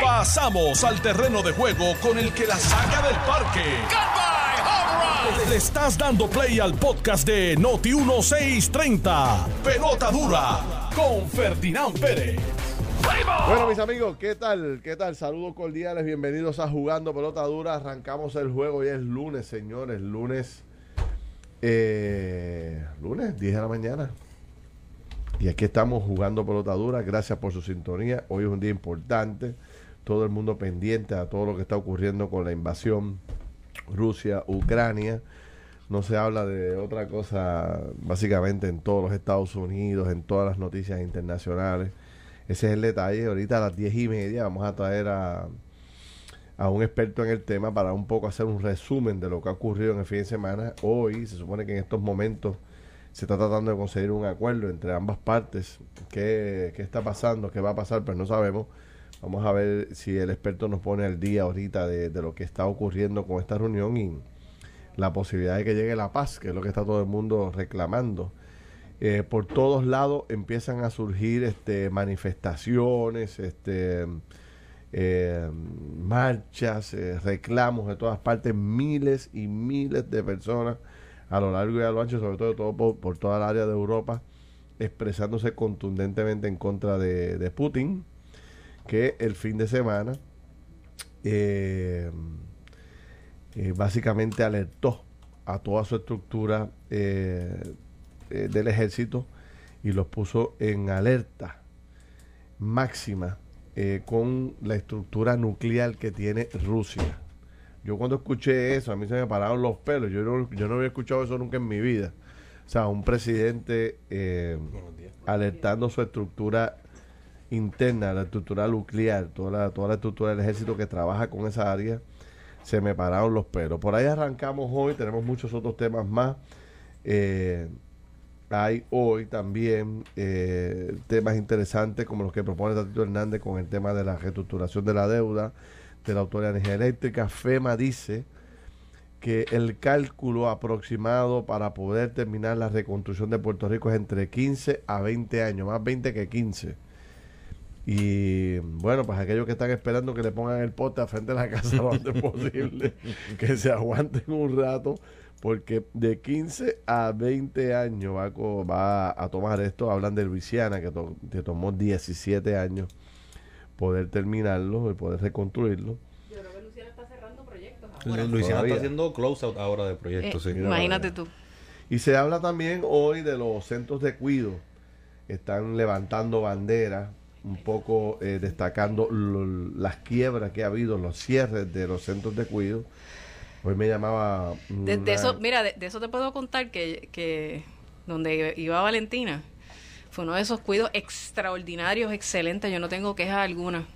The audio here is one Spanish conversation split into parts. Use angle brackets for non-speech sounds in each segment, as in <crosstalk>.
Pasamos al terreno de juego con el que la saca del parque. Le estás dando play al podcast de Noti 1630. Pelota dura con Ferdinand Pérez. Bueno, mis amigos, ¿qué tal? ¿Qué tal? Saludos cordiales, bienvenidos a Jugando Pelota Dura. Arrancamos el juego, hoy es lunes, señores, lunes. Eh, lunes, 10 de la mañana. Y aquí estamos jugando pelota dura. Gracias por su sintonía. Hoy es un día importante. Todo el mundo pendiente a todo lo que está ocurriendo con la invasión Rusia-Ucrania. No se habla de otra cosa básicamente en todos los Estados Unidos, en todas las noticias internacionales. Ese es el detalle. Ahorita a las diez y media vamos a traer a, a un experto en el tema para un poco hacer un resumen de lo que ha ocurrido en el fin de semana. Hoy se supone que en estos momentos se está tratando de conseguir un acuerdo entre ambas partes. ¿Qué, qué está pasando? ¿Qué va a pasar? Pues no sabemos. Vamos a ver si el experto nos pone al día ahorita de, de, lo que está ocurriendo con esta reunión y la posibilidad de que llegue la paz, que es lo que está todo el mundo reclamando. Eh, por todos lados empiezan a surgir este, manifestaciones, este, eh, marchas, eh, reclamos de todas partes, miles y miles de personas a lo largo y a lo ancho, sobre todo, por, toda el área de Europa, expresándose contundentemente en contra de, Putin, que el fin de semana eh, eh, básicamente alertó a toda su estructura eh, del ejército y los puso en alerta máxima con la estructura nuclear que tiene Rusia. Yo cuando escuché eso, a mí se me pararon los pelos. Yo no, yo no había escuchado eso nunca en mi vida. O sea, un presidente eh, alertando su estructura interna, la estructura nuclear, toda la, toda la estructura del ejército que trabaja con esa área, se me pararon los pelos. Por ahí arrancamos hoy, tenemos muchos otros temas más. Eh, hay hoy también eh, temas interesantes como los que propone Tatito Hernández con el tema de la reestructuración de la deuda de la Autoridad de Energía Eléctrica. FEMA dice que el cálculo aproximado para poder terminar la reconstrucción de Puerto Rico es entre 15 a 20 años, más 20 que 15. Y bueno, pues aquellos que están esperando que le pongan el poste a frente de la casa lo antes <laughs> posible, que se aguanten un rato, porque de 15 a 20 años va a, co- va a tomar esto. Hablan de Luisiana, que, to- que tomó 17 años poder terminarlo y poder reconstruirlo. Yo creo que Luciana está cerrando proyectos ahora. Luisiana Todavía. está haciendo close-out ahora de proyectos, Eh, sí. imagínate tú. Y se habla también hoy de los centros de cuido. Están levantando banderas, un poco eh, destacando lo- las quiebras que ha habido, los cierres de los centros de cuido. Hoy me llamaba... De, eso, mira, de, de eso te puedo contar que, que donde iba Valentina fue uno de esos cuidos extraordinarios, excelentes. Yo no tengo queja alguna.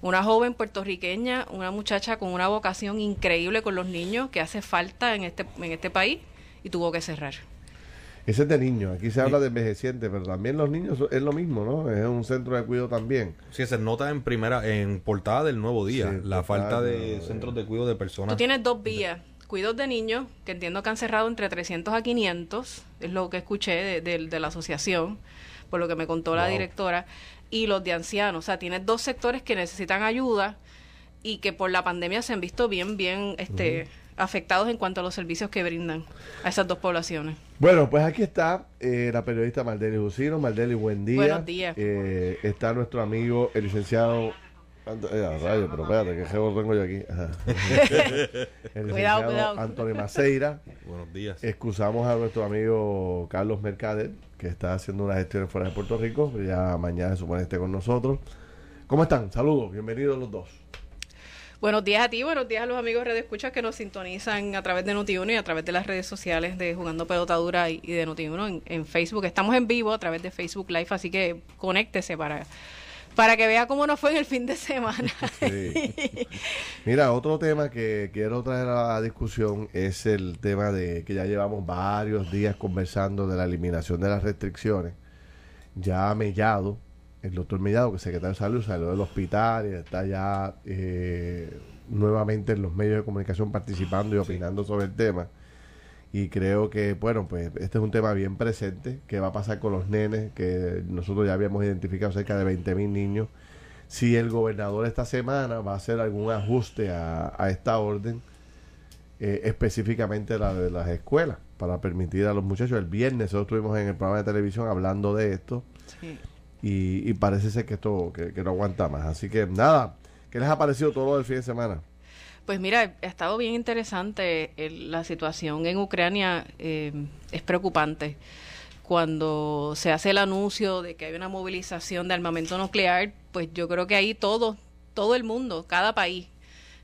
Una joven puertorriqueña, una muchacha con una vocación increíble con los niños que hace falta en este, en este país y tuvo que cerrar. Ese es de niños. Aquí se habla de envejecientes, pero también los niños es lo mismo, ¿no? Es un centro de cuido también. Sí, se nota en primera, en portada del nuevo día, Sí, la portada falta de centros de cuidado de personas. Tú tienes dos vías. Cuidos de niños, que entiendo que han cerrado entre 300 a 500, es lo que escuché de, de- de la asociación, por lo que me contó la directora, y los de ancianos. O sea, tienes dos sectores que necesitan ayuda y que por la pandemia se han visto bien, bien este, afectados en cuanto a los servicios que brindan a esas dos poblaciones. Bueno, pues aquí está eh, la periodista Maldeli Lucino. Maldeli, buen día. Buenos días. Eh, está nuestro amigo, el licenciado... Eh, a rayo, pero espérate, que jevo tengo yo aquí. <laughs> El licenciado cuidado. Antonio Maceira. <laughs> Buenos días. Excusamos a nuestro amigo Carlos Mercader, que está haciendo unas gestiones fuera de Puerto Rico. Ya mañana se supone esté con nosotros. ¿Cómo están? Saludos, bienvenidos los dos. Buenos días a ti, buenos días a los amigos de Escucha que nos sintonizan a través de Noti1 y a través de las redes sociales de Jugando Pelotadura y, y de Noti1 en, en Facebook. Estamos en vivo a través de Facebook Live, así que conéctese para, para que vea cómo nos fue en el fin de semana. <laughs> Sí. Mira, otro tema que quiero traer a la discusión es el tema de que ya llevamos varios días conversando de la eliminación de las restricciones. Ya Mellado, el doctor Mellado, que es secretario de salud, salió del hospital y está ya eh, nuevamente en los medios de comunicación participando y opinando sobre el tema. Y creo que, bueno, pues este es un tema bien presente. ¿Qué va a pasar con los nenes? Que nosotros ya habíamos identificado cerca de 20 mil niños si el gobernador esta semana va a hacer algún ajuste a, a esta orden, eh, específicamente la de las escuelas, para permitir a los muchachos. El viernes nosotros estuvimos en el programa de televisión hablando de esto Sí. y, y parece ser que esto que, que no aguanta más. Así que nada, ¿qué les ha parecido todo lo del fin de semana? Pues mira, ha estado bien interesante la situación en Ucrania, eh, es preocupante. Cuando se hace el anuncio de que hay una movilización de armamento nuclear, pues yo creo que ahí todo, todo el mundo, cada país,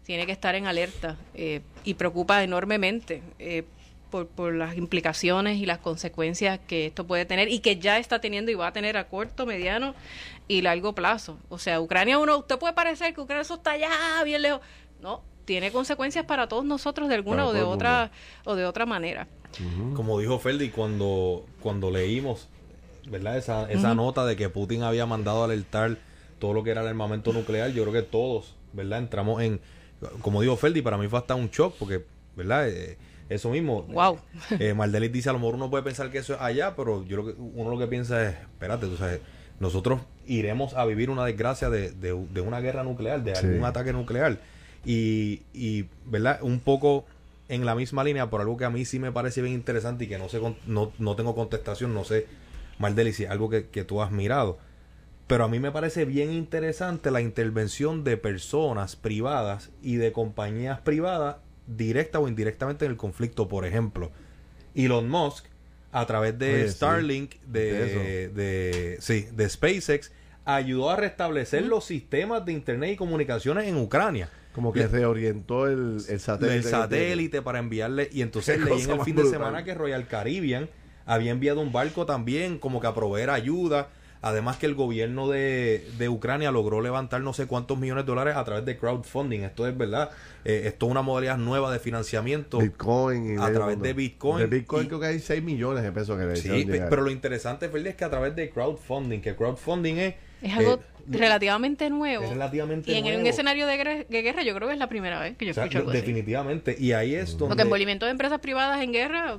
tiene que estar en alerta eh, y preocupa enormemente eh, por, por las implicaciones y las consecuencias que esto puede tener y que ya está teniendo y va a tener a corto, mediano y largo plazo. O sea, Ucrania, uno, usted puede parecer que Ucrania eso está allá, bien lejos. No, tiene consecuencias para todos nosotros de alguna Para o de otra o de otra manera. Como dijo Ferdi cuando, cuando leímos, ¿verdad? Esa, esa nota de que Putin había mandado alertar todo lo que era el armamento nuclear, yo creo que todos, ¿verdad? Entramos en, como dijo Ferdi, para mí fue hasta un shock, porque, ¿verdad? Eh, eso mismo. Wow. Eh, Mardelis dice, a lo mejor uno puede pensar que eso es allá, pero yo lo que, uno lo que piensa es, espérate, tú sabes, nosotros iremos a vivir una desgracia de, de, de una guerra nuclear, de Sí. algún ataque nuclear. Y, y, ¿verdad? Un poco en la misma línea, por algo que a mí sí me parece bien interesante y que no sé, con- no, no tengo contestación, no sé, Mardelis, si es algo que, que tú has mirado. Pero a mí me parece bien interesante la intervención de personas privadas y de compañías privadas, directa o indirectamente en el conflicto. Por ejemplo, Elon Musk, a través de Oye, sí. Starlink, De de, de, sí, de SpaceX, ayudó a restablecer los sistemas de Internet y comunicaciones en Ucrania. Como que reorientó el, el satélite. El satélite para enviarle. Y entonces leí en el fin de semana que Royal Caribbean había enviado un barco también, como que a proveer ayuda. Además que el gobierno de, de Ucrania logró levantar no sé cuántos millones de dólares a través de crowdfunding. Esto es verdad. Eh, esto es una modalidad nueva de financiamiento. Bitcoin. Y a través de Bitcoin. De Bitcoin Y- creo que hay 6 millones de pesos que le Sí, pero lo interesante, Feli, es que a través de crowdfunding, que crowdfunding es... Es algo eh, relativamente nuevo. es relativamente y en nuevo. un escenario de guerra, de guerra yo creo que es la primera vez que yo o sea, escucho algo así. definitivamente. Y ahí es donde... Porque envolvimiento de empresas privadas en guerra,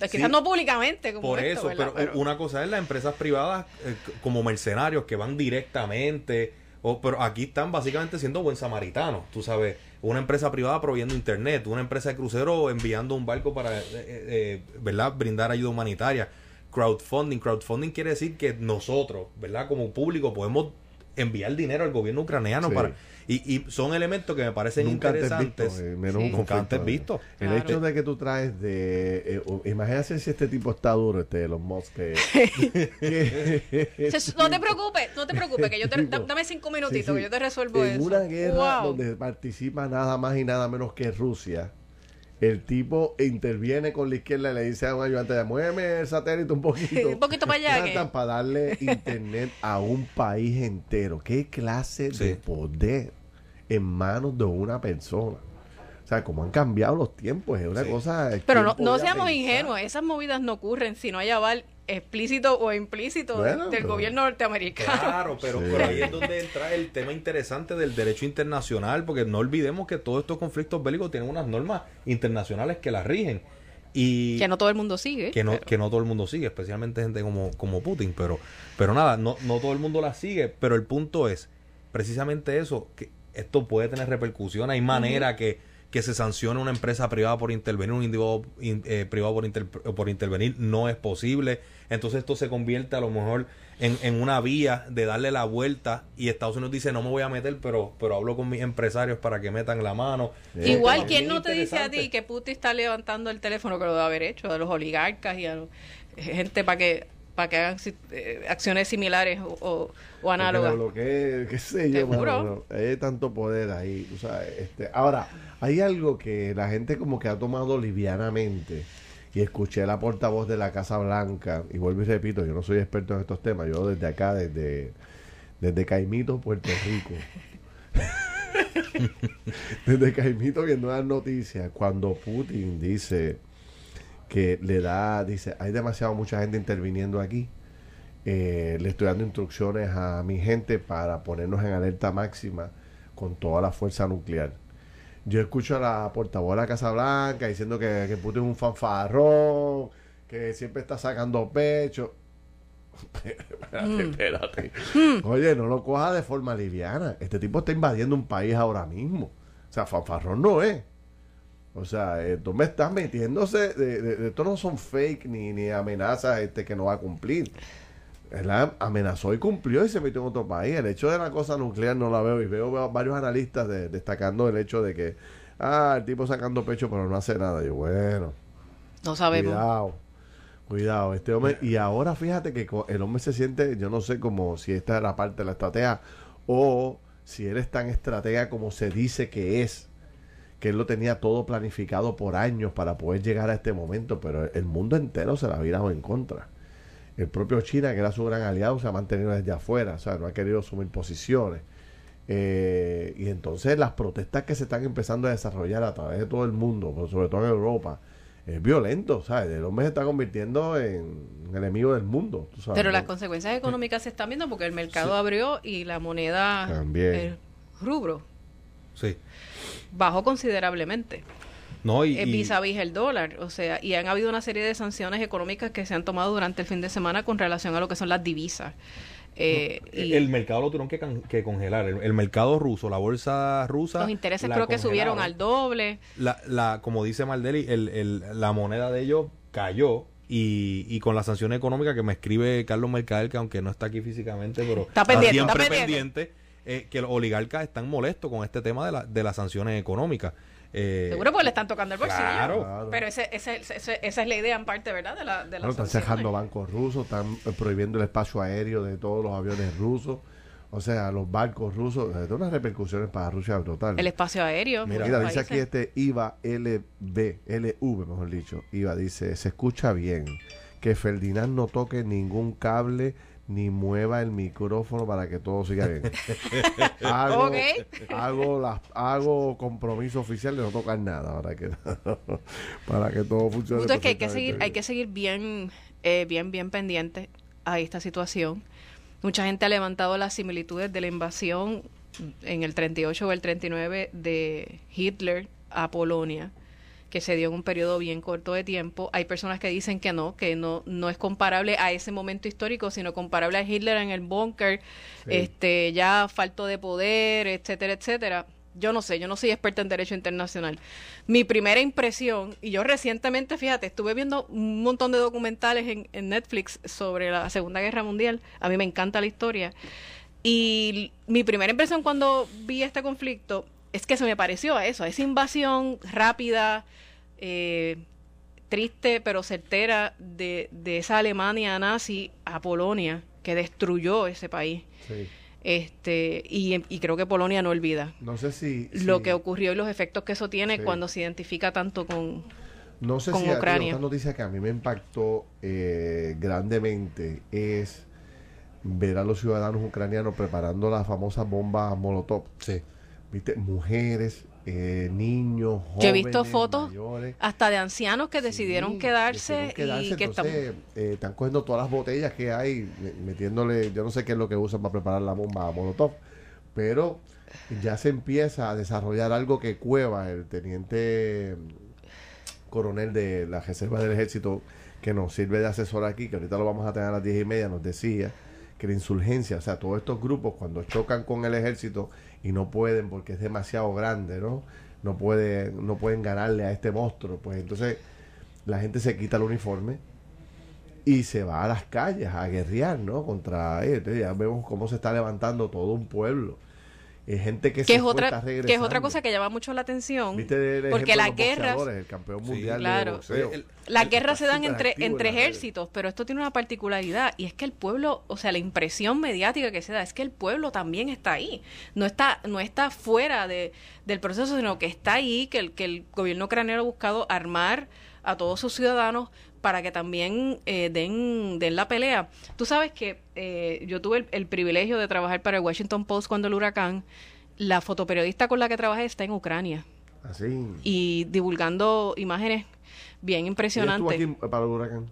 eh, quizás no públicamente como Por esto, eso, pero, una cosa es las empresas privadas eh, como mercenarios que van directamente, o, pero aquí están básicamente siendo buen samaritanos, tú sabes, una empresa privada proveyendo internet, una empresa de crucero enviando un barco para, eh, eh, ¿verdad?, brindar ayuda humanitaria. Crowdfunding, crowdfunding quiere decir que nosotros, ¿verdad?, como público podemos enviar dinero al gobierno ucraniano Sí. para y, y son elementos que me parecen Nunca antes interesantes. visto, eh, menos Sí. un Nunca antes eh. visto. El Claro. hecho de que tú traes de... eh, imagínate si este tipo está duro, este Elon Musk. que- <laughs> Se- No te preocupes, no te preocupes, que yo te, <laughs> dame cinco minutitos, sí. que yo te resuelvo en eso. una guerra Wow. donde participa nada más y nada menos que Rusia, el tipo interviene con la izquierda y le dice a un ayudante, muéveme el satélite un <laughs> poquito. Un poquito para allá, Tratan que- para darle internet a un país entero. ¿Qué clase de poder en manos de una persona? O sea, cómo han cambiado los tiempos. Es una Sí. cosa... Pero no, ¿quién no seamos pensar? ingenuos, esas movidas no ocurren si no hay aval explícito o implícito Bueno, del pero- gobierno norteamericano. Claro, pero, Sí. pero ahí es donde entra el tema interesante del derecho internacional, porque no olvidemos que todos estos conflictos bélicos tienen unas normas internacionales que las rigen. Y Que no todo el mundo sigue. que no, pero- que no todo el mundo sigue, especialmente gente como, como Putin, pero, pero nada, no, no todo el mundo las sigue, pero el punto es precisamente eso, que esto puede tener repercusión, hay manera que, que se sancione una empresa privada por intervenir, un individuo in- eh, privado por, inter- por intervenir, no es posible, entonces esto se convierte a lo mejor en, en una vía de darle la vuelta y Estados Unidos dice no me voy a meter, pero, pero hablo con mis empresarios para que metan la mano. Sí. Igual, ¿quién no te dice a ti que Putin está levantando el teléfono que lo debe haber hecho a los oligarcas y a los- gente para que para que hagan eh, acciones similares o, o- o Que análogas? le bloquee, qué sé yo, Seguro. mano, no. hay tanto poder ahí, tú sabes, este, ahora, hay algo que la gente como que ha tomado livianamente, y escuché la portavoz de la Casa Blanca, y vuelvo y repito, yo no soy experto en estos temas, yo desde acá, desde, desde Caimito, Puerto Rico, <laughs> desde Caimito viendo las noticias, cuando Putin dice que le da, dice, hay demasiado mucha gente interviniendo aquí, eh, le estoy dando instrucciones a mi gente para ponernos en alerta máxima con toda la fuerza nuclear. Yo escucho a la portavoz de la Casa Blanca diciendo que, que Putin es un fanfarrón, que siempre está sacando pecho. <laughs> espérate, espérate. Oye, no lo coja de forma liviana. Este tipo está invadiendo un país ahora mismo. O sea, fanfarrón no es. O sea, eh, tú me estás metiéndose, de, de- de- esto no son fake ni, ni amenazas este, que no va a cumplir. Él amenazó y cumplió y se metió en otro país. El hecho de la cosa nuclear no la veo y veo, veo varios analistas de- destacando el hecho de que, ah, el tipo sacando pecho pero no hace nada. Yo, bueno, No sabemos. cuidado, cuidado, este hombre. Y ahora fíjate que el hombre se siente, yo no sé como si esta es la parte de la estrategia o si él es tan estratega como se dice que es que él lo tenía todo planificado por años para poder llegar a este momento, pero el mundo entero se la ha virado en contra. El propio China, que era su gran aliado, se ha mantenido desde afuera, o sea, no ha querido asumir posiciones. Eh, y entonces las protestas que se están empezando a desarrollar a través de todo el mundo, pero sobre todo en Europa, es violento, ¿sabes? El hombre se está convirtiendo en enemigo del mundo, tú sabes, Pero las consecuencias económicas se están viendo porque el mercado abrió y la moneda, También. el rubro, Sí. Bajó considerablemente. No, y, eh, vis a vis el dólar. O sea, y han habido una serie de sanciones económicas que se han tomado durante el fin de semana con relación a lo que son las divisas. Eh, y el mercado lo tuvieron que, can- que congelar. El, el mercado ruso, la bolsa rusa. los intereses creo que subieron al doble. la, la, como dice Maldeli, el, el- la moneda de ellos cayó y, y con la sanción económica que me escribe Carlos Mercader, que aunque no está aquí físicamente, pero Está pendiente, siempre está pendiente. pendiente, eh, que los oligarcas están molestos con este tema de, la, de las sanciones económicas. Eh, Seguro porque le están tocando el bolsillo. Claro. Claro. Pero ese, ese- ese- esa es la idea en parte, ¿verdad? De la, de la Bueno, están cerrando bancos rusos, están eh, prohibiendo el espacio aéreo de todos los aviones rusos. O sea, los barcos rusos, eh, tiene unas repercusiones para Rusia total. El espacio aéreo. Mira, dice aquí este IVA LB, LV, mejor dicho. IVA dice, se escucha bien que Ferdinand no toque ningún cable ni mueva el micrófono para que todo siga bien. <laughs> hago, las, hago compromiso oficial de no tocar nada para que, <laughs> para que todo funcione. Punto es que hay que seguir, hay que seguir bien, eh, bien, bien pendiente a esta situación. Mucha gente ha levantado las similitudes de la invasión en el 38 o el 39 de Hitler a Polonia, que se dio en un periodo bien corto de tiempo. Hay personas que dicen que no, que no, no es comparable a ese momento histórico, sino comparable a Hitler en el búnker, este, ya falto de poder, etcétera, etcétera. Yo no sé, yo no soy experta en derecho internacional. Mi primera impresión, y yo recientemente, fíjate, estuve viendo un montón de documentales en, en Netflix sobre la Segunda Guerra Mundial. A mí me encanta la historia. Y mi primera impresión cuando vi este conflicto es que se me pareció a eso, a esa invasión rápida, eh, triste pero certera de, de esa Alemania nazi a Polonia que destruyó ese país. Sí. Este, y, y creo que Polonia no olvida No sé si, lo si- que ocurrió y los efectos que eso tiene Sí. cuando se identifica tanto con... No sé con si Ucrania. otra noticia que a mí me impactó eh, grandemente es ver a los ciudadanos ucranianos preparando las famosas bombas Molotov. Sí. ¿Viste? Mujeres, eh, niños, jóvenes, Yo he visto fotos mayores. hasta de ancianos que Sí, decidieron quedarse, decidieron quedarse, y que están... eh, están cogiendo todas las botellas que hay, me- metiéndole, yo no sé qué es lo que usan para preparar la bomba Molotov, pero ya se empieza a desarrollar algo que Cueva, el teniente coronel de la Reserva del Ejército, que nos sirve de asesor aquí, que ahorita lo vamos a tener a las diez y media, nos decía que la insurgencia, o sea, todos estos grupos cuando chocan con el ejército y no pueden porque es demasiado grande, ¿no? No pueden, no pueden ganarle a este monstruo, pues entonces la gente se quita el uniforme y se va a las calles a guerrear, ¿no? Contra ellos. Ya vemos cómo se está levantando todo un pueblo. Es gente que, que se es otra está que es otra regresando. cosa que llama mucho la atención ¿Viste el porque las guerras el campeón Sí, mundial claro. de Las guerras se dan entre, entre ejércitos, pero esto tiene una particularidad y es que el pueblo, o sea, la impresión mediática que se da es que el pueblo también está ahí, no está, no está fuera de, del proceso, sino que está ahí, que el, que el gobierno ucraniano ha buscado armar a todos sus ciudadanos para que también eh, den, den la pelea. Tú sabes que eh, yo tuve el, el privilegio de trabajar para el Washington Post cuando el huracán, la fotoperiodista con la que trabajé está en Ucrania Así. y divulgando imágenes bien ¿Ella estuvo impresionantes. aquí para el huracán?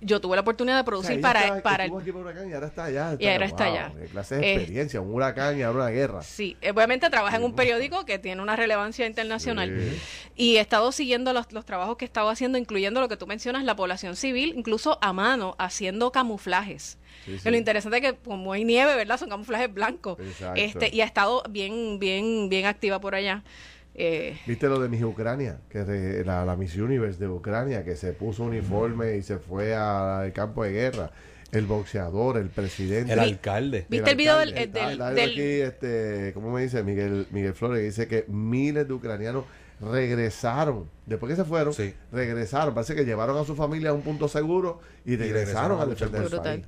Yo tuve la oportunidad de producir para, estaba- para el, aquí por huracán y ahora está allá. Y ahora está allá. Clase de Eh, experiencia, un huracán y ahora una guerra. Sí, eh, obviamente trabaja en un periódico que tiene una relevancia internacional Sí. y he estado siguiendo los, los trabajos que he estado haciendo, incluyendo lo que tú mencionas, la población civil, incluso a mano, haciendo camuflajes. Sí, Que sí. Lo interesante es que como hay nieve, ¿verdad? Son camuflajes blancos. Exacto. Este, y ha estado bien, bien, bien activa por allá. Eh, ¿Viste lo de Miss Ucrania? Que de- la, la Miss Universe de Ucrania, que se puso uniforme y se fue al campo de guerra. El boxeador, el presidente. El alcalde. ¿Viste el video del- alcalde. del- Está- está del- aquí, este, ¿cómo me dice? Miguel, Miguel Flores, que dice que miles de ucranianos regresaron. Después que se fueron, Sí. regresaron. Parece que llevaron a su familia a un punto seguro y regresaron, regresaron a defender el país.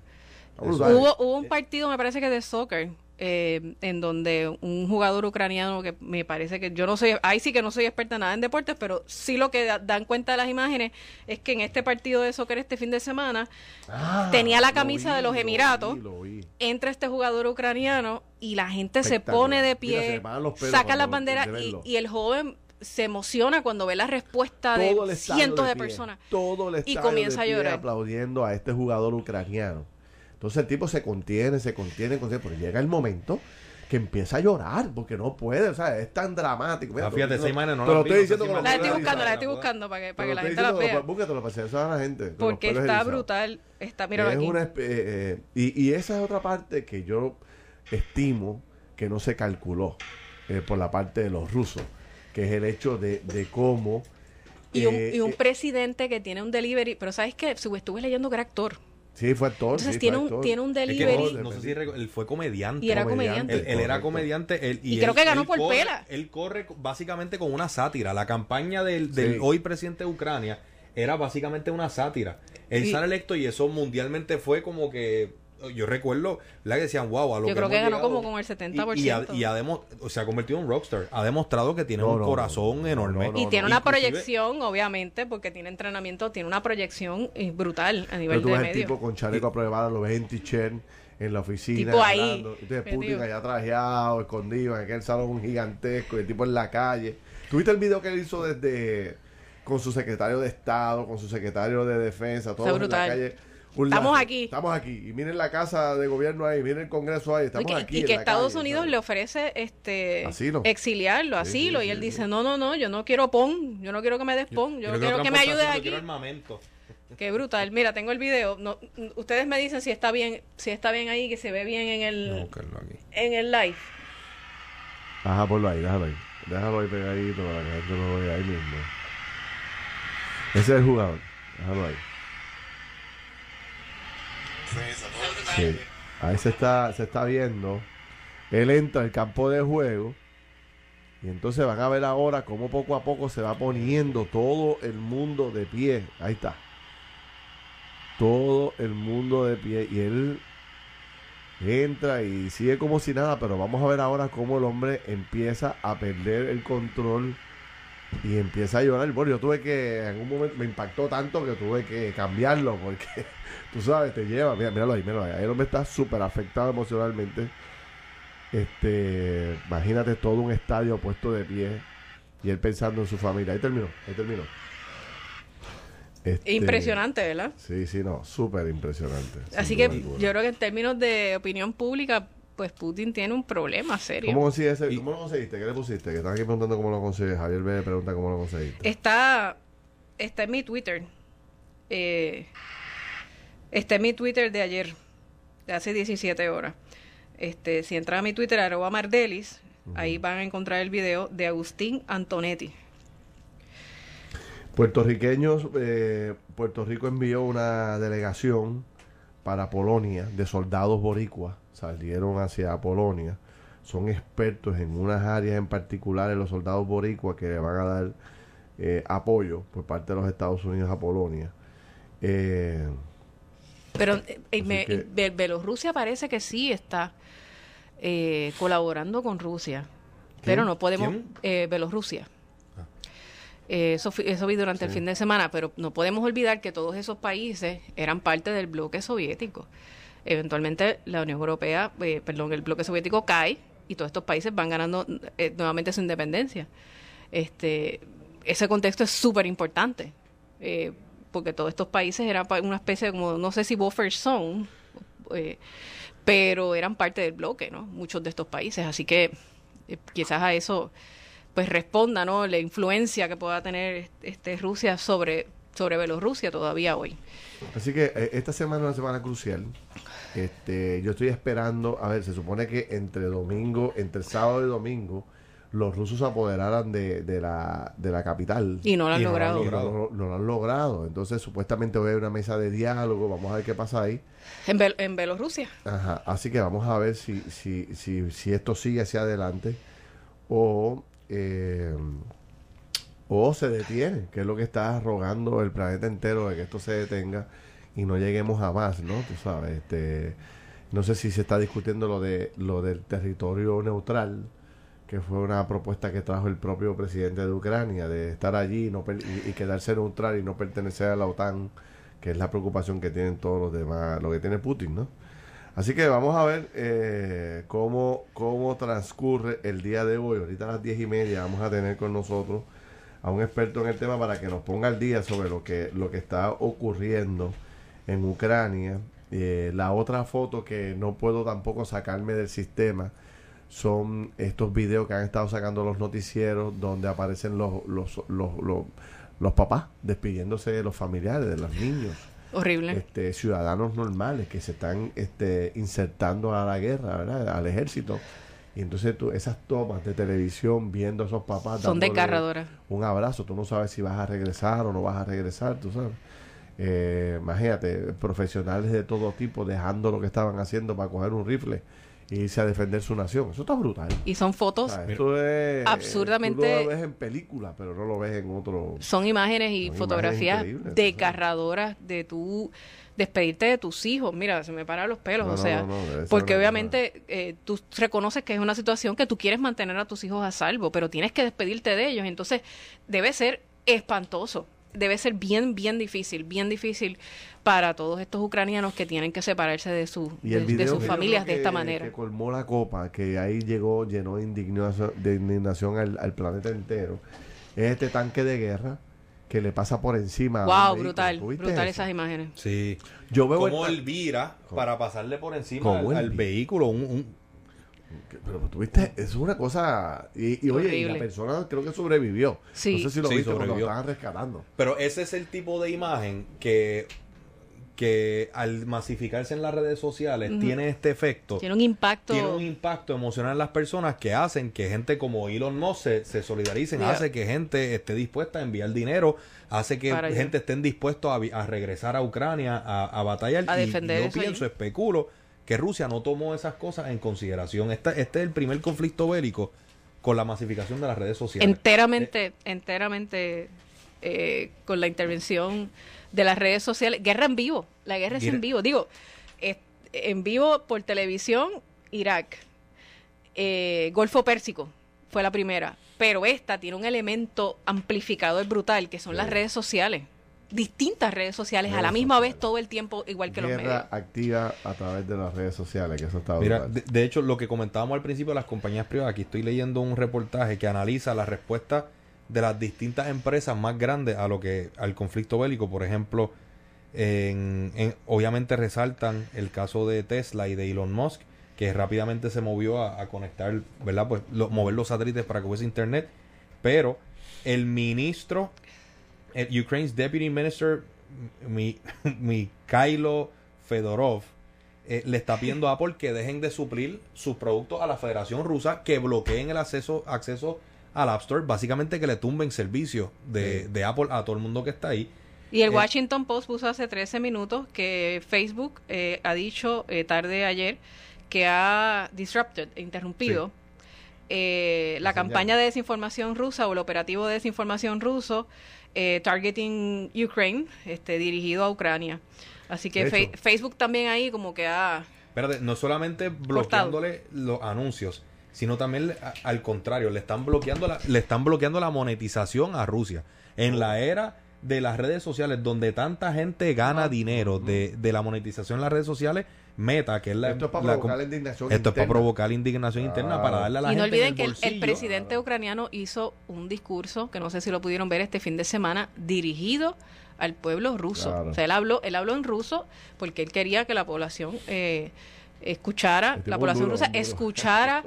Hubo, hubo un partido, me parece que de soccer, eh, en donde un jugador ucraniano que me parece que yo no soy, ahí sí que no soy experta en nada en deportes, pero sí lo que da- dan cuenta de las imágenes es que en este partido de soccer este fin de semana Ah, tenía la lo camisa vi, de los lo Emiratos. vi, lo vi. entra este jugador ucraniano y la gente se pone de pie, saca las banderas de y, el joven se emociona cuando ve la respuesta de Todo cientos de, pie, personas. Todo el y comienza de a llorar. aplaudiendo a este jugador ucraniano. Entonces el tipo se contiene, se contiene, contiene, pero llega el momento que empieza a llorar porque no puede, o sea, es tan dramático. Mira, Ah, fíjate, te- esa imagen no te la lo vi, estoy no sé diciendo La estoy buscando, la estoy buscando para que, para que la gente la vea. con- Búscatelo para que se a la gente. Porque está erizados. brutal. Está, míralo Es aquí. una eh, eh, y, y esa es otra parte que yo estimo que no se calculó eh, por la parte de los rusos, que es el hecho de, de cómo... Y un, eh, y un presidente que tiene un delivery, pero ¿sabes qué? Estuve leyendo que era actor. Sí, fue actor. Entonces sí, tiene fue un, actor. tiene un Es que delivery. no, no sé si él fue comediante. Y era comediante. Él, él era comediante él- y, Y creo él- que ganó por corre- pela. Él corre co- básicamente con una sátira. La campaña del, del Sí. hoy presidente de Ucrania era básicamente una sátira. Él Y- sale electo y eso mundialmente fue como que yo recuerdo la que decían wow a lo Yo creo que ganó llegado". como con el 70%. y, y ha- y ha demo- o se ha convertido en un rockstar ha demostrado que tiene No, un no, corazón no, no, enorme no, y no, tiene no. una Inclusive- proyección, obviamente, porque tiene entrenamiento, tiene una proyección eh, brutal a Pero nivel tú de ves el medio. tipo con chaleco a prueba, lo ves en en la oficina. Tipo ahí. Entonces Putin allá trajeado, escondido, en aquel salón gigantesco, y el tipo en la calle. ¿Tuviste el video que él hizo desde con su secretario de Estado, con su secretario de Defensa, todos en la calle? Estamos aquí. Estamos aquí. Y miren la casa de gobierno ahí, miren el Congreso ahí, Y estamos que, aquí. y que Estados calle, Unidos ¿sabes? le ofrece este Asilo. exiliarlo, Sí, asilo, sí, y él dice, no, no, no, yo no quiero PON, yo no quiero que me des PON, yo, no quiero que me ayudes aquí. quiero armamento. Qué brutal. Mira, tengo el video. No, ustedes me dicen si está bien, si está bien ahí, que se ve bien en el, en el live. Ajá, ponlo ahí, déjalo ahí. Déjalo ahí pegadito para que la gente lo vea ahí mismo. Ese es el jugador. Déjalo ahí. Sí. Ahí se está, se está viendo. Él entra al campo de juego. Y entonces van a ver ahora cómo poco a poco se va poniendo todo el mundo de pie. Ahí está. Todo el mundo de pie. Y él entra y sigue como si nada. Pero vamos a ver ahora cómo el hombre empieza a perder el control. Y empieza a llorar. Bueno, yo tuve que, en un momento me impactó tanto que tuve que cambiarlo. Porque <laughs> tú sabes, te lleva. Mira, míralo ahí, míralo ahí. El hombre está súper afectado emocionalmente. Este, imagínate todo un estadio puesto de pie y él pensando en su familia. Ahí terminó, ahí terminó. Este, Impresionante, ¿verdad? Sí, sí, no, súper impresionante. Así que yo creo que en términos de opinión pública, pues Putin tiene un problema serio. ¿Cómo consigues ese- Y- ¿Cómo lo conseguiste? ¿Qué le pusiste? Que están aquí preguntando cómo lo consigues. Javier me pregunta cómo lo conseguiste. Está, está en mi Twitter. Eh, está en mi Twitter de ayer, de hace 17 horas. Este, si entran a mi Twitter, arroba Mardelis, ahí van a encontrar el video de Agustín Antonetti. Puertorriqueños, eh, Puerto Rico envió una delegación para Polonia de soldados boricuas. Salieron hacia Polonia. Son expertos en unas áreas en particular en los soldados boricuas que le van a dar eh, apoyo por parte de los Estados Unidos a Polonia. Eh, Pero eh, Así me- que- Be- Bielorrusia parece que sí está eh, colaborando con Rusia, pero no podemos... Eh, Bielorrusia. Eh, eso, eso vi durante el fin de semana, pero no podemos olvidar que todos esos países eran parte del bloque soviético. Eventualmente la Unión Europea, eh, perdón, el bloque soviético cae y todos estos países van ganando eh, nuevamente su independencia. Este, ese contexto es súper importante. Eh, porque todos estos países eran una especie de como, no sé si buffer zone, pero eran parte del bloque, ¿no? Muchos de estos países, así que quizás a eso pues responda, ¿no? La influencia que pueda tener este Rusia sobre sobre Bielorrusia todavía hoy. Así que eh, esta semana es una semana crucial. Este, yo estoy esperando, a ver, se supone que entre domingo, entre sábado y domingo, los rusos se apoderaran de, de la, de la capital. Y no lo han Y no lo han logrado. Y no, lo- no lo han logrado. Entonces, supuestamente hoy hay una mesa de diálogo. Vamos a ver qué pasa ahí. En, Bel- en Bielorrusia. Ajá. Así que vamos a ver si, si, si, si esto sigue hacia adelante o, eh, o se detiene, que es lo que está rogando el planeta entero de que esto se detenga y no lleguemos a más, ¿no? Tú sabes, este, no sé si se está discutiendo lo de lo del territorio neutral, que fue una propuesta que trajo el propio presidente de Ucrania, de estar allí y, no y quedarse neutral y no pertenecer a la OTAN, que es la preocupación que tienen todos los demás, lo que tiene Putin, ¿no? Así que vamos a ver eh, cómo, cómo transcurre el día de hoy. Ahorita a las diez y media vamos a tener con nosotros a un experto en el tema para que nos ponga al día sobre lo que, lo que está ocurriendo en Ucrania. Eh, la otra foto que no puedo tampoco sacarme del sistema son estos videos que han estado sacando los noticieros donde aparecen los, los, los, los, los papás despidiéndose de los familiares, de los niños Horrible. este, ciudadanos normales que se están este, insertando a la guerra, ¿verdad? al ejército. Y entonces tú, esas tomas de televisión viendo a esos papás Son desgarradoras. un abrazo, tú no sabes si vas a regresar o no vas a regresar, tú sabes. Eh, imagínate, profesionales de todo tipo dejando lo que estaban haciendo para coger un rifle e irse a defender su nación. Eso está brutal. Y son fotos, ¿sabes? Esto es- absurdamente- Tú lo ves en película, pero no lo ves en otro. son imágenes y Son fotografías imágenes desgarradoras de tu despedirte de tus hijos. Mira, se me paran los pelos, No, o sea, no, no, porque obviamente eh, tú reconoces que es una situación que tú quieres mantener a tus hijos a salvo, pero tienes que despedirte de ellos. Entonces, debe ser espantoso. Debe ser bien, bien difícil, bien difícil para todos estos ucranianos que tienen que separarse de, su, Y de, el de video sus familias de esta manera. Que colmó la copa, que ahí llegó, llenó de indignación, de indignación al, al planeta entero. Es este tanque de guerra que le pasa por encima. Wow, brutal, ¿Tú viste brutal eso? esas imágenes. Sí. Yo veo Como el él vira para pasarle por encima al, vehículo. Un, un- Pero tuviste, es una cosa. Y, y oye, y la persona creo que sobrevivió. Sí. No sé si lo Sí, viste cuando lo sobrevivió. estaban rescatando. Pero ese es el tipo de imagen que, que al masificarse en las redes sociales tiene este efecto. Tiene un impacto. Tiene un impacto emocional en las personas que hacen que gente como Elon Musk se, se solidaricen, hace que gente esté dispuesta a enviar dinero, hace que Para allá. gente estén dispuestos a, regresar a Ucrania a, a batallar. A y defender yo eso allí. pienso, especulo, que Rusia no tomó esas cosas en consideración. Este es el primer conflicto bélico con la masificación de las redes sociales. enteramente, enteramente eh, con la intervención de las redes sociales. Guerra en vivo, la guerra es en vivo. Digo, es- en vivo por televisión, Irak, eh, Golfo Pérsico fue la primera, pero esta tiene un elemento amplificador brutal que son las redes sociales. Distintas redes sociales a la misma vez todo el tiempo, igual que los medios. Activa a través de las redes sociales, que eso está Mira, de, de hecho, lo que comentábamos al principio de las compañías privadas, aquí estoy leyendo un reportaje que analiza la respuesta de las distintas empresas más grandes a lo que al conflicto bélico, por ejemplo, en, en- obviamente resaltan el caso de Tesla y de Elon Musk, que rápidamente se movió a, a conectar, ¿verdad? Pues lo- mover los satélites para que hubiese internet, pero el ministro, Ukraine's Deputy Minister, mi, <laughs> Mikhailo Fedorov, eh, le está pidiendo a Apple que dejen de suplir sus productos a la Federación Rusa, que bloqueen el acceso, acceso al App Store, básicamente que le tumben servicios de, Sí. de Apple a todo el mundo que está ahí. Y el Eh, Washington Post puso hace 13 minutos que Facebook eh, ha dicho eh, tarde ayer que ha disrupted, interrumpido eh, la campaña de desinformación rusa o el operativo de desinformación ruso eh, targeting Ukraine, este, dirigido a Ucrania. Así que Fe-. Facebook también ahí como que ha... Espérate, no solamente bloqueándole los anuncios, sino también a- al contrario, le están bloqueando la, le están bloqueando la monetización a Rusia. En la era de las redes sociales, donde tanta gente gana dinero de, de la monetización en las redes sociales, Meta, que es la... Esto es para la- provocar indignación Esto es para interna. provocar indignación interna, para darle a la y no gente en olviden que el, presidente ucraniano hizo un discurso, que no sé si lo pudieron ver este fin de semana, dirigido al pueblo ruso. Claro. O sea, él habló, él habló en ruso porque él quería que la población eh, escuchara, Este la población duro, rusa <laughs> duro. escuchara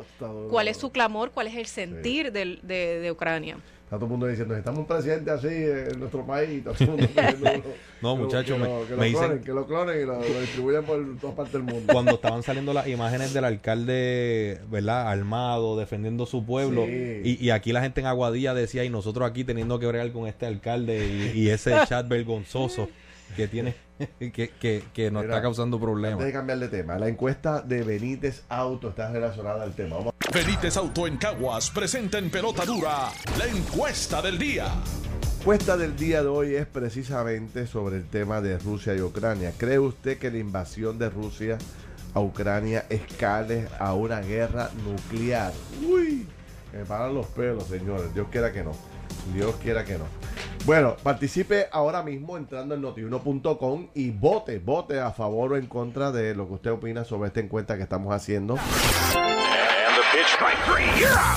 cuál es su clamor, cuál es el sentir del- de, de Ucrania. Está todo el mundo diciendo, necesitamos un presidente así en nuestro país. Todo el mundo <laughs> diciendo, No, que- muchacho, que me- lo- que me dicen- que lo clonen y lo, lo distribuyan por todas partes del mundo. Cuando estaban saliendo las imágenes del alcalde, ¿verdad? Armado, defendiendo su pueblo. Sí. Y, y aquí la gente en Aguadilla decía, y nosotros aquí teniendo que bregar con este alcalde y, y ese chat vergonzoso <laughs> que tiene, <laughs> que, que, que nos Mira, está causando Antes de problemas. cambiar de tema, la encuesta de Benítez Auto está relacionada al tema. Vamos Benítez Auto en Caguas presenta en pelota dura la encuesta del día. La encuesta del día de hoy es precisamente sobre el tema de Rusia y Ucrania. ¿Cree usted que la invasión de Rusia a Ucrania escale a una guerra nuclear? Uy, me paran los pelos, señores. Dios quiera que no. Dios quiera que no. Bueno, participe ahora mismo entrando en notiuno.com y vote, vote a favor o en contra de lo que usted opina sobre esta encuesta que estamos haciendo.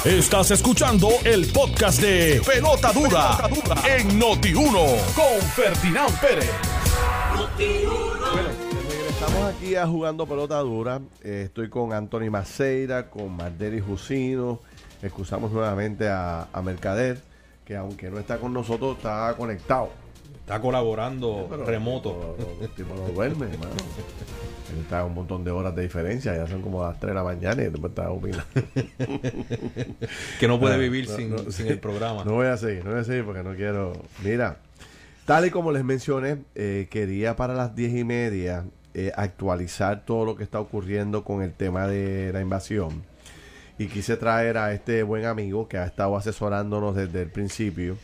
Estás escuchando el podcast de Pelota Dura, en Noti1 con Ferdinand Pérez. Bueno, regresamos aquí a Jugando Pelota Dura. Eh, estoy con Anthony Maceira, con Mardeli Jusino. Excusamos nuevamente a, a Mercader, que aunque no está con nosotros, está conectado. Está colaborando remoto. El tipo no duerme, hermano. Él está un montón de horas de diferencia, ya son como las 3 de la mañana y después está opinando. <laughs> Que no puede No, vivir no, sin, no, sin sí. el programa. No voy a seguir, no voy a seguir porque no quiero. Mira, tal y como les mencioné, eh, quería para las diez y media eh, actualizar todo lo que está ocurriendo con el tema de la invasión. Y quise traer a este buen amigo que ha estado asesorándonos desde el principio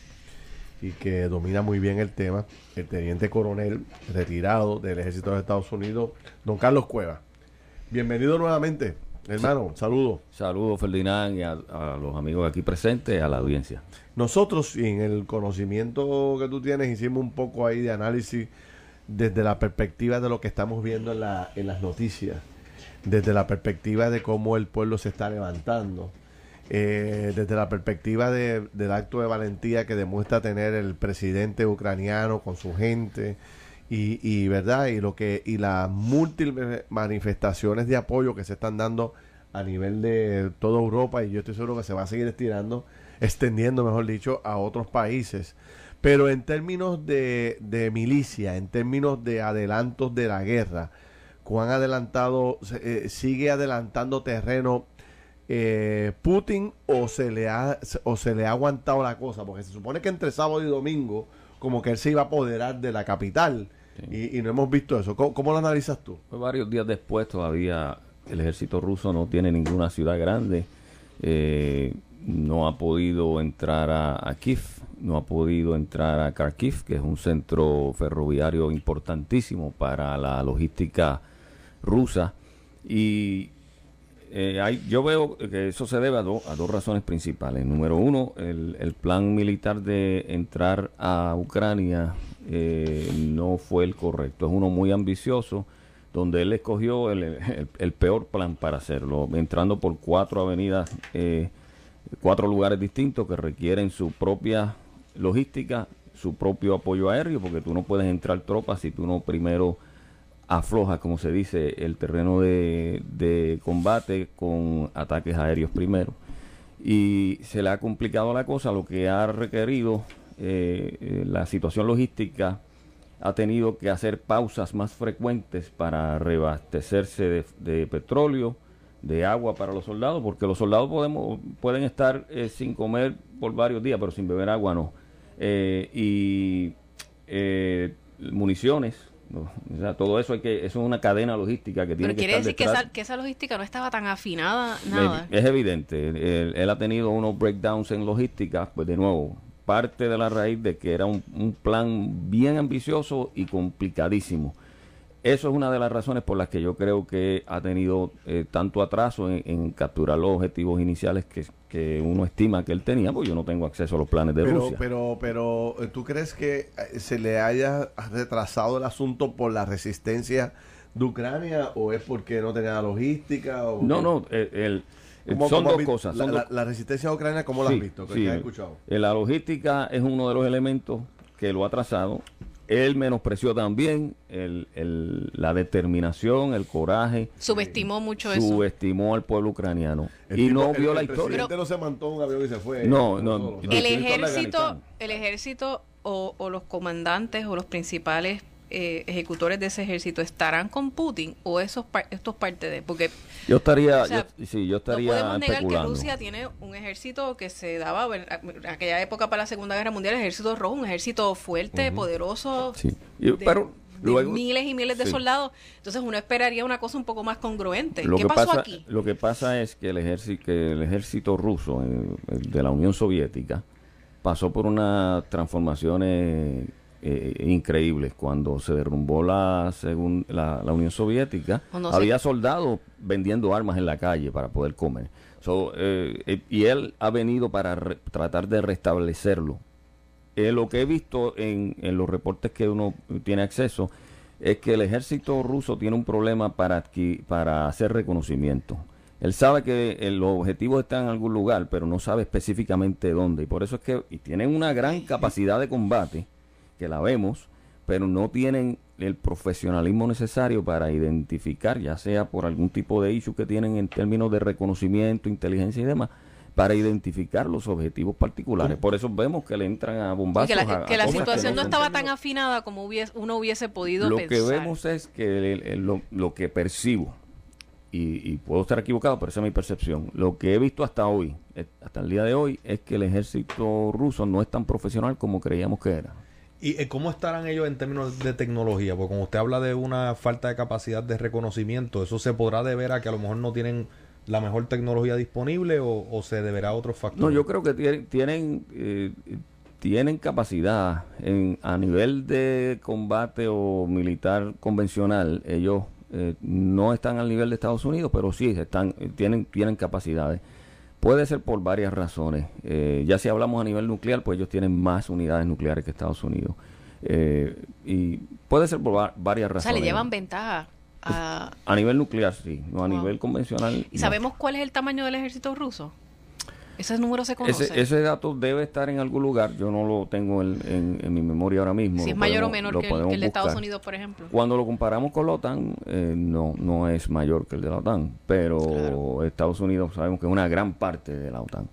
y que domina muy bien el tema, el teniente coronel retirado del ejército de Estados Unidos, don Carlos Cueva. Bienvenido nuevamente, hermano, saludos. Saludos Ferdinand y a, a los amigos aquí presentes, a la audiencia. Nosotros, y en el conocimiento que tú tienes, hicimos un poco ahí de análisis desde la perspectiva de lo que estamos viendo en, la- en las noticias, desde la perspectiva de cómo el pueblo se está levantando, eh, desde la perspectiva de- del acto de valentía que demuestra tener el presidente ucraniano con su gente y, y verdad y lo que y las múltiples manifestaciones de apoyo que se están dando a nivel de toda Europa y yo estoy seguro que se va a seguir estirando extendiendo mejor dicho a otros países. Pero en términos de, de milicia en términos de adelantos de la guerra cuán adelantado eh, sigue adelantando terreno eh, Putin o se le ha o se le ha aguantado la cosa porque se supone que entre sábado y domingo como que él se iba a apoderar de la capital y, y no hemos visto eso ¿Cómo, cómo lo analizas tú? Pues varios días después todavía el ejército ruso no tiene ninguna ciudad grande, eh, no ha podido entrar a, a Kiev, no ha podido entrar a Kharkiv, que es un centro ferroviario importantísimo para la logística rusa. Y eh, hay- yo veo que eso se debe a, do- a dos razones principales. Número uno, el, el plan militar de entrar a Ucrania eh, no fue el correcto. Es uno muy ambicioso, donde él escogió el, el- peor plan para hacerlo, entrando por cuatro avenidas, eh, cuatro lugares distintos que requieren su propia logística, su propio apoyo aéreo, porque tú no puedes entrar tropas si tú no primero afloja, como se dice, el terreno de, combate con ataques aéreos primero. Y se le ha complicado la cosa, lo que ha requerido eh, eh, la situación logística ha tenido que hacer pausas más frecuentes para reabastecerse de, de petróleo, de agua para los soldados, porque los soldados podemos, pueden estar eh, sin comer por varios días, pero sin beber agua no. Eh, y municiones. O sea, todo eso hay que, eso es una cadena logística que tiene Pero que quiere estar decir que esa, que esa logística no estaba tan afinada, nada. Es evidente, él, él ha tenido unos breakdowns en logística, pues de nuevo, parte de la raíz de que era un, un plan bien ambicioso y complicadísimo. Eso es una de las razones por las que yo creo que ha tenido eh, tanto atraso en, capturar los objetivos iniciales que, que, uno estima que él tenía, porque yo no tengo acceso a los planes de pero, Rusia. Pero, pero, ¿tú crees que se le haya retrasado el asunto por la resistencia de Ucrania o es porque no tenía logística? O no, no, el son dos cosas. la, resistencia a Ucrania, ¿cómo la has visto? Sí. has escuchado? Eh, la logística es uno de los elementos que lo ha trazado. Él menospreció también el, la determinación, el coraje. Subestimó mucho eso. Subestimó al pueblo ucraniano. y no vio la historia. no se montó un avión y se fue. No, no. El ejército, el ejército o, o los comandantes o los principales eh, ejecutores de ese ejército estarán con Putin o esos esto es parte de porque yo estaría sí yo estaría no podemos negar que Rusia tiene un ejército que se daba en aquella época para la Segunda Guerra Mundial el ejército rojo un ejército fuerte poderoso sí. pero miles y miles de soldados. Entonces uno esperaría una cosa un poco más congruente. Qué pasó aquí lo que pasa es que el ejército que el ejército ruso de la Unión Soviética pasó por unas transformaciones eh, increíbles. Cuando se derrumbó la, según, la, Unión Soviética, había soldados vendiendo armas en la calle para poder comer. Eh, eh, y él ha venido para tratar de restablecerlo. lo que he visto en, en los reportes que uno tiene acceso es que el ejército ruso tiene un problema para, para hacer reconocimiento. Él sabe que los objetivos están en algún lugar, pero no sabe específicamente dónde. Y por eso es que tienen una gran capacidad de combate que la vemos, pero no tienen el profesionalismo necesario para identificar, ya sea por algún tipo de issue que tienen en términos de reconocimiento, inteligencia y demás, para identificar los objetivos particulares. Por eso vemos que le entran a bombazos. que la, que la situación no estaba tan afinada como uno hubiese podido lo pensar. Lo que vemos es que lo, que percibo, y, y, puedo estar equivocado, pero esa es mi percepción, lo que he visto hasta hoy, eh, hasta el día de hoy, es que el ejército ruso no es tan profesional como creíamos que era. ¿Y eh, cómo estarán ellos en términos de tecnología? Porque cuando usted habla de una falta de capacidad de reconocimiento, ¿eso se podrá deber a que a lo mejor no tienen la mejor tecnología disponible o, se deberá a otros factores? No, yo creo que tienen, tienen, eh, tienen capacidad en, a nivel de combate o militar convencional. Ellos eh, no están al nivel de Estados Unidos, pero sí están, tienen, tienen capacidades. Puede ser por varias razones. Eh, ya si hablamos a nivel nuclear, pues ellos tienen más unidades nucleares que Estados Unidos. Eh, y puede ser por varias razones. O sea, le llevan ventaja a... A nivel nuclear, sí. No a nivel convencional. ¿Y sabemos cuál es el tamaño del ejército ruso? ¿Ese número se conoce? Ese, dato debe estar en algún lugar. Yo no lo tengo en, mi memoria ahora mismo. Si es mayor o menor que el, de Estados Unidos, por ejemplo. Cuando lo comparamos con la OTAN, eh, no, no es mayor que el de la OTAN. Pero Estados Unidos sabemos que es una gran parte de la OTAN.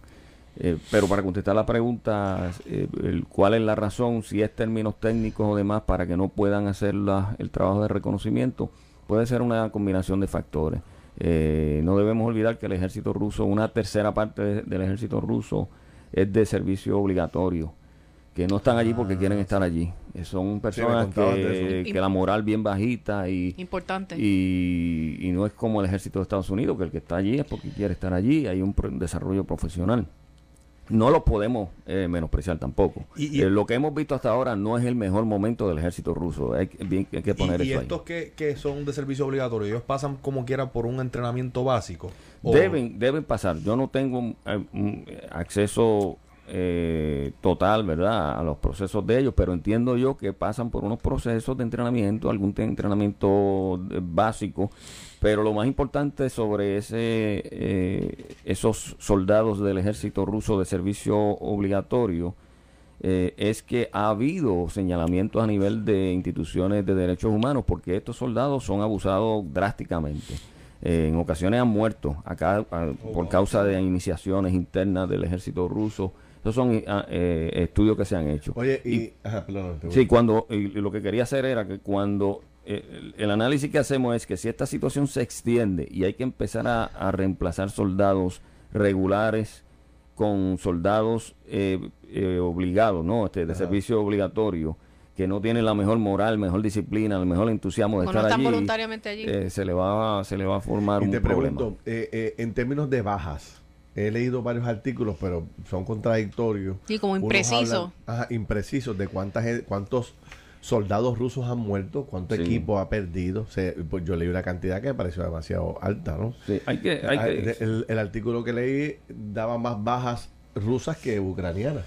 Eh, pero para contestar la pregunta, eh, ¿cuál es la razón, si es términos técnicos o demás, para que no puedan hacer el trabajo de reconocimiento? Puede ser una combinación de factores. Eh, no debemos olvidar que el ejército ruso, una tercera parte del ejército ruso es de servicio obligatorio, que no están allí porque quieren estar allí. Eh, son personas que, la moral bien bajita y, Importante. Y, y, no es como el ejército de Estados Unidos, que el que está allí es porque quiere estar allí, hay un desarrollo profesional no lo podemos eh, menospreciar tampoco. Y, eh, lo que hemos visto hasta ahora no es el mejor momento del ejército ruso. Hay, que poner y, eso y estos Que, que son de servicio obligatorio, ellos pasan como quiera por un entrenamiento básico. Deben, deben pasar. Yo no tengo eh, acceso total, ¿verdad?, a los procesos de ellos, pero entiendo yo que pasan por unos procesos de entrenamiento, algún entrenamiento básico pero lo más importante sobre ese, eh, esos soldados del ejército ruso de servicio obligatorio eh, es que ha habido señalamientos a nivel de instituciones de derechos humanos porque estos soldados son abusados drásticamente. Eh, en ocasiones han muerto acá por causa de iniciaciones internas del ejército ruso. Esos son ah, estudios que se han hecho. Oye, y, sí, cuando y lo que quería hacer era que cuando eh, el, análisis que hacemos es que si esta situación se extiende y hay que empezar a, reemplazar soldados regulares con soldados eh, eh, obligados, ¿no? Este, de servicio obligatorio, que no tienen la mejor moral, mejor disciplina, el mejor entusiasmo de estar allí, voluntariamente allí. se le va se le va a formar y un te pregunto, en términos de bajas, he leído varios artículos, pero son contradictorios. Sí, como imprecisos. imprecisos de cuántas cuántos soldados rusos han muerto, cuánto Sí. equipo ha perdido. O sea, pues yo leí una cantidad que me pareció demasiado alta, ¿no? Sí, hay que, hay Ah, que- el, el artículo que leí daba más bajas rusas que ucranianas.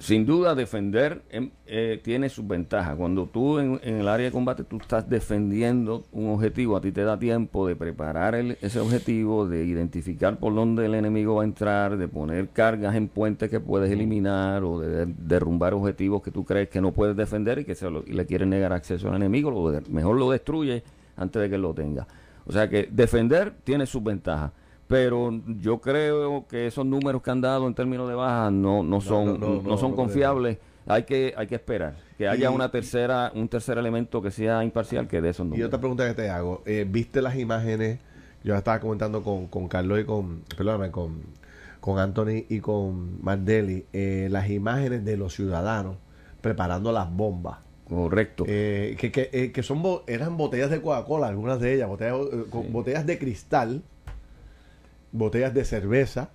Sin duda defender em, eh, tiene sus ventajas. Cuando tú en, en el área de combate tú estás defendiendo un objetivo, a ti te da tiempo de preparar el- ese objetivo, de identificar por dónde el enemigo va a entrar, de poner cargas en puentes que puedes eliminar o de, de- derrumbar objetivos que tú crees que no puedes defender y que se lo- y le quieren negar acceso al enemigo, lo de- mejor lo destruye antes de que lo tenga. O sea que defender tiene sus ventajas. Pero yo creo que esos números que han dado en términos de bajas no, no son, no, no, no, son confiables. Hay que, hay que esperar que haya Y- una tercera, un tercer elemento que sea imparcial que de esos Y números. otra pregunta que te hago, eh, ¿viste las imágenes? Yo estaba comentando con, con Carlos y con, perdóname, con, con Anthony y con Mandeli, eh, las imágenes de los ciudadanos preparando las bombas. Correcto. Eh, que que, eh, que son bo- eran botellas de Coca-Cola, algunas de ellas, botellas, eh, Sí. botellas de cristal, botellas de cerveza,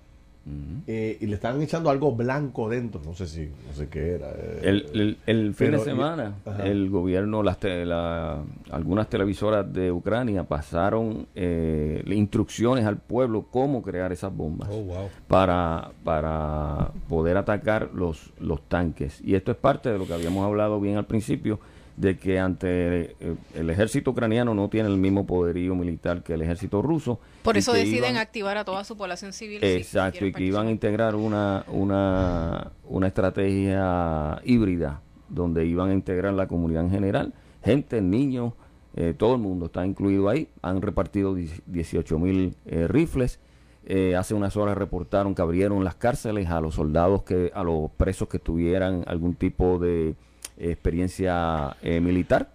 eh, y le estaban echando algo blanco dentro, no sé si, no sé qué era. eh, El, el- el fin de semana, el gobierno, las te- la- algunas televisoras de Ucrania pasaron eh, instrucciones al pueblo cómo crear esas bombas. Oh, wow. para, para poder atacar los, los tanques. Y esto es parte de lo que habíamos hablado bien al principio, de que ante eh, el ejército ucraniano no tiene el mismo poderío militar que el ejército ruso. Por eso deciden iban- activar a toda su población civil. Exacto, y que iban a integrar una, una, una estrategia híbrida, donde iban a integrar la comunidad en general, gente, niños, eh, todo el mundo está incluido ahí. Han repartido 18 mil rifles. Eh, hace unas horas reportaron que abrieron las cárceles a los soldados, que a los presos que tuvieran algún tipo de eh, experiencia eh, militar.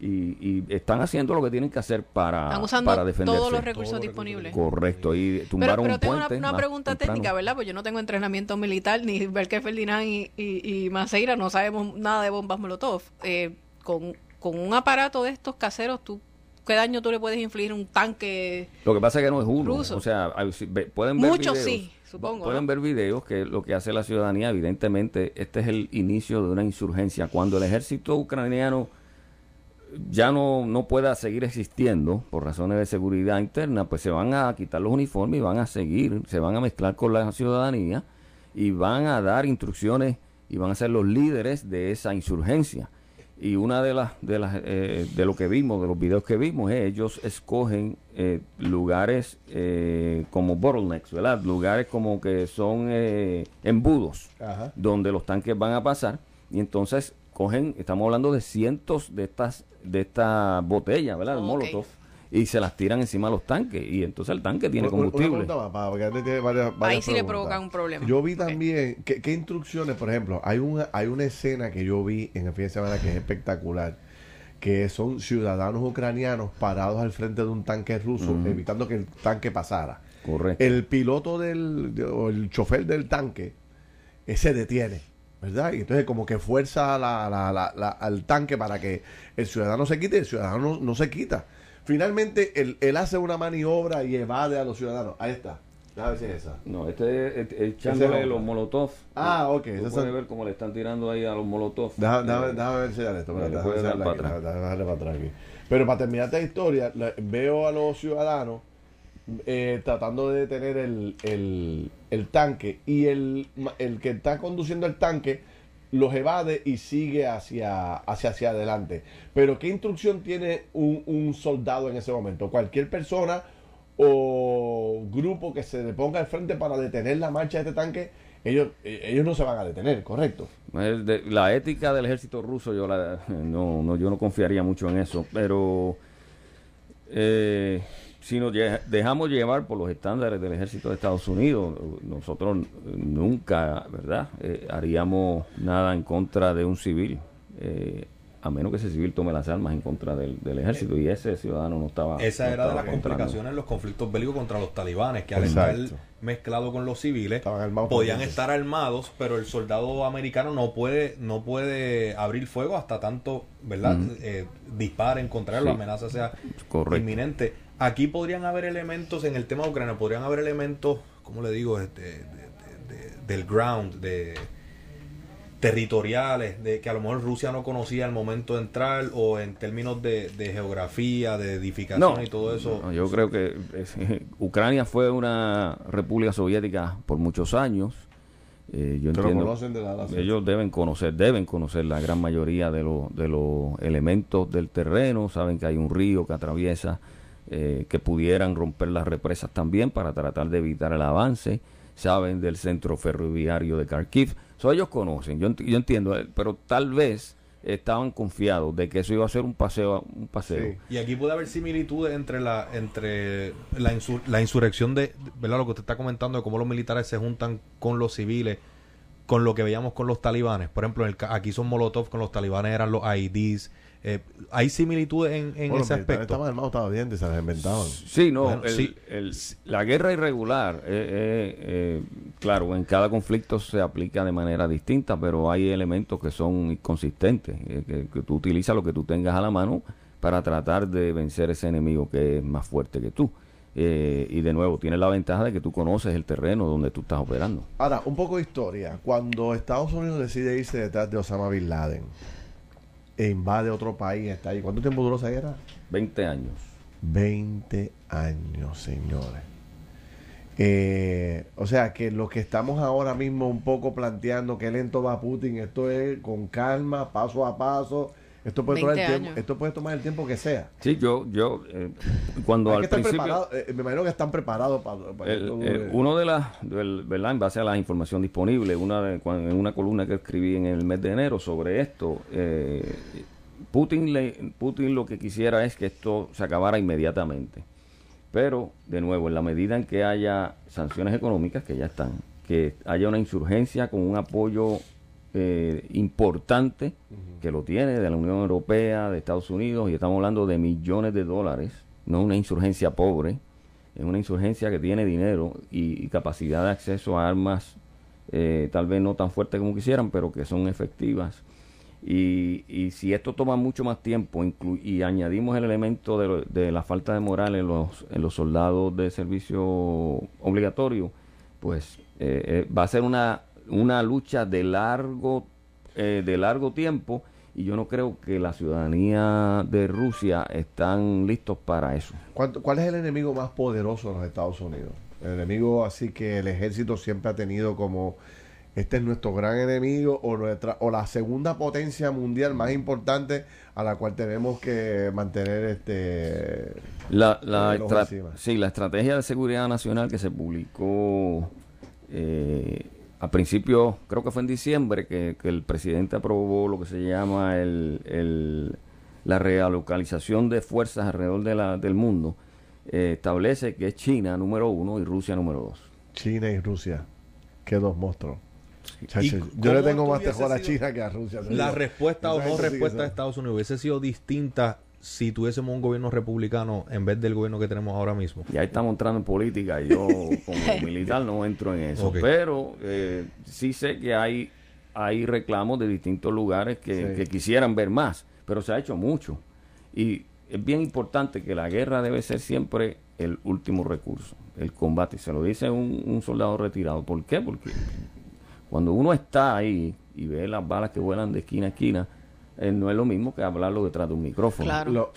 Y, y están haciendo lo que tienen que hacer para, Están usando para defenderse. todos los recursos Todos disponibles. Correcto, y Pero, tumbaron pero un tengo puente. una, una pregunta temprano. técnica, ¿verdad? Pues yo no tengo entrenamiento militar, ni Belke Ferdinand y, y, y Maceira no sabemos nada de bombas Molotov. Eh, con, con un aparato de estos caseros, ¿tú, ¿qué daño tú le puedes infligir a un tanque? Lo que pasa es que no es uno. Ruso. O sea, pueden ver Muchos videos, sí, supongo, Pueden ¿no? ver videos que lo que hace la ciudadanía, evidentemente, este es el inicio de una insurgencia. Cuando el ejército ucraniano ya no, no pueda seguir existiendo por razones de seguridad interna, pues se van a quitar los uniformes y van a seguir, se van a mezclar con la ciudadanía y van a dar instrucciones y van a ser los líderes de esa insurgencia. Y una de las de las eh, de lo que vimos, de los videos que vimos, es ellos escogen eh, lugares eh, como bottlenecks, ¿verdad? Lugares como que son eh, embudos Ajá. donde los tanques van a pasar y entonces cogen, estamos hablando de cientos de estas de estas botellas, ¿verdad? Molotov y se las tiran encima de los tanques y entonces el tanque tiene Una- una combustible. Ahí sí le provoca un problema. Yo vi también, ¿qué, qué instrucciones, por ejemplo? Hay una, hay una escena que yo vi en el fin de semana que es espectacular, que son ciudadanos ucranianos parados al frente de un tanque ruso, evitando que el tanque pasara. Correcto. El piloto del, de- o el chofer del tanque, eh, se detiene, ¿verdad? Y entonces como que fuerza la- la- la- la- al tanque para que el ciudadano se quite y el ciudadano no, no se quita. Finalmente, él, él hace una maniobra y evade a los ciudadanos. Ahí está. Déjame ver si es esa. No, este es echándole los molotov. Ah, ok. Tú puedes ver cómo le están tirando ahí a los molotov. Déjame, déjame, enseñar esto. Para atrás. aquí. Pero para terminar esta historia, la- veo a los ciudadanos eh, tratando de detener el, el- el tanque y el, el que está conduciendo el tanque los evade y sigue hacia, hacia, hacia adelante. Pero ¿qué instrucción tiene un, soldado en ese momento? Cualquier persona o grupo que se le ponga al frente para detener la marcha de este tanque, ellos, eh, ellos no se van a detener, ¿correcto? La ética del ejército ruso yo la, no, no yo no confiaría mucho en eso pero eh, si nos dejamos llevar por los estándares del ejército de Estados Unidos nosotros nunca verdad Eh, haríamos nada en contra de un civil eh, a menos que ese civil tome las armas en contra del, del ejército y ese ciudadano no estaba Esa no era de las complicaciones en los conflictos bélicos contra los talibanes, que al Exacto. estar mezclado con los civiles, podían estar armados, pero el soldado americano no puede no puede abrir fuego hasta tanto, ¿verdad? Ujú. Eh, disparen contra él, Sí. la amenaza sea Correcto. inminente. Aquí podrían haber elementos, en el tema de Ucrania, podrían haber elementos, ¿cómo le digo? Este, de- de- de- del ground, de territoriales de que a lo mejor Rusia no conocía al momento de entrar o en términos de, geografía, de edificación y todo eso? yo creo que <laughs> Ucrania fue una república soviética por muchos años. Eh, yo entiendo, ellos deben conocer, deben conocer la gran mayoría de, de los elementos del terreno, saben que hay un río que atraviesa, eh, que pudieran romper las represas también para tratar de evitar el avance, saben del centro ferroviario de Kharkiv, So, ellos conocen, yo, yo entiendo, eh, pero tal vez estaban confiados de que eso iba a ser un paseo un paseo. Y aquí puede haber similitudes entre la entre la, la insurrección de verdad lo que usted está comentando de cómo los militares se juntan con los civiles con lo que veíamos con los talibanes. Por ejemplo aquí son Molotov con los talibanes eran los IDs eh, ¿Hay similitudes en, en ese aspecto? Estaban armados, estaban bien, se las inventaban. Sí, no, la guerra irregular, eh, eh, claro, en cada conflicto se aplica de manera distinta, pero hay elementos que son inconsistentes, que, tú utilizas lo que tú tengas a la mano para tratar de vencer ese enemigo que es más fuerte que tú. y de nuevo, tienes la ventaja de que tú conoces el terreno donde tú estás operando. Ahora, un poco de historia. Cuando Estados Unidos decide irse detrás de Osama Bin Laden, e invade otro país, está ahí. ¿Cuánto tiempo duró esa guerra? 20 años. 20 años, señores. Eh, o sea que lo que estamos ahora mismo un poco planteando, que lento va Putin, esto es con calma, paso a paso, esto puede, tomar el tiempo, esto puede tomar el tiempo que sea. Sí, yo, yo eh, cuando al principio... Eh, me imagino que están preparados para... uno de las, ¿verdad? En base a la información disponible, una en una columna que escribí en el mes de enero sobre esto, eh, Putin, le, Putin lo que quisiera es que esto se acabara inmediatamente. Pero, de nuevo, en la medida en que haya sanciones económicas, que ya están, que haya una insurgencia con un apoyo eh, importante que lo tiene de la Unión Europea, de Estados Unidos, y estamos hablando de millones de dólares, no una insurgencia pobre, es una insurgencia que tiene dinero y, capacidad de acceso a armas, eh, tal vez no tan fuertes como quisieran, pero que son efectivas. Y, y si esto toma mucho más tiempo y añadimos el elemento de, de, la falta de moral en los, en los soldados de servicio obligatorio, pues eh, va a ser una una lucha de largo, eh, de largo tiempo y yo no creo que la ciudadanía de Rusia están listos para eso. ¿Cuál es el enemigo más poderoso de los Estados Unidos? El enemigo así que el ejército siempre ha tenido como este es nuestro gran enemigo o nuestra o la segunda potencia mundial más importante a la cual tenemos que mantener este la, la, sí, la estrategia de seguridad nacional que se publicó eh, a principio, creo que fue en diciembre, que, el presidente aprobó lo que se llama el, la realocalización de fuerzas alrededor de la, del mundo. Eh, establece que es China número uno y Rusia número dos. China y Rusia. Qué dos monstruos. yo le tengo más terror a China que a Rusia. La respuesta o no respuesta de Estados Unidos hubiese sido distinta si tuviésemos un gobierno republicano en vez del gobierno que tenemos ahora mismo. Ya estamos entrando en política y yo como <laughs> militar no entro en eso. Pero eh, sí sé que hay, hay reclamos de distintos lugares que, quisieran ver más, pero se ha hecho mucho. Y es bien importante que la guerra debe ser siempre el último recurso, el combate. Se lo dice un, un soldado retirado. ¿Por qué? Porque cuando uno está ahí y ve las balas que vuelan de esquina a esquina, eh, no es lo mismo que hablarlo detrás de un micrófono. Claro.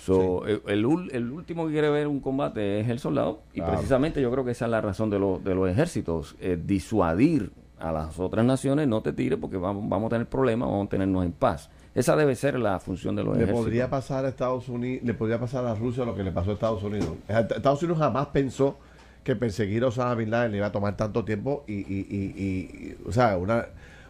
Eh, el, último que quiere ver un combate es el soldado y precisamente yo creo que esa es la razón de, de los ejércitos, eh, disuadir a las otras naciones, no te tires porque vamos, vamos a tener problemas, vamos a tenernos en paz. Esa debe ser la función de los le ejércitos. Podría pasar a Estados Unidos, le podría pasar a Rusia lo que le pasó a Estados Unidos. Estados Unidos jamás pensó que perseguir a Osama Bin Laden le iba a tomar tanto tiempo y, y, y, y o sea, una,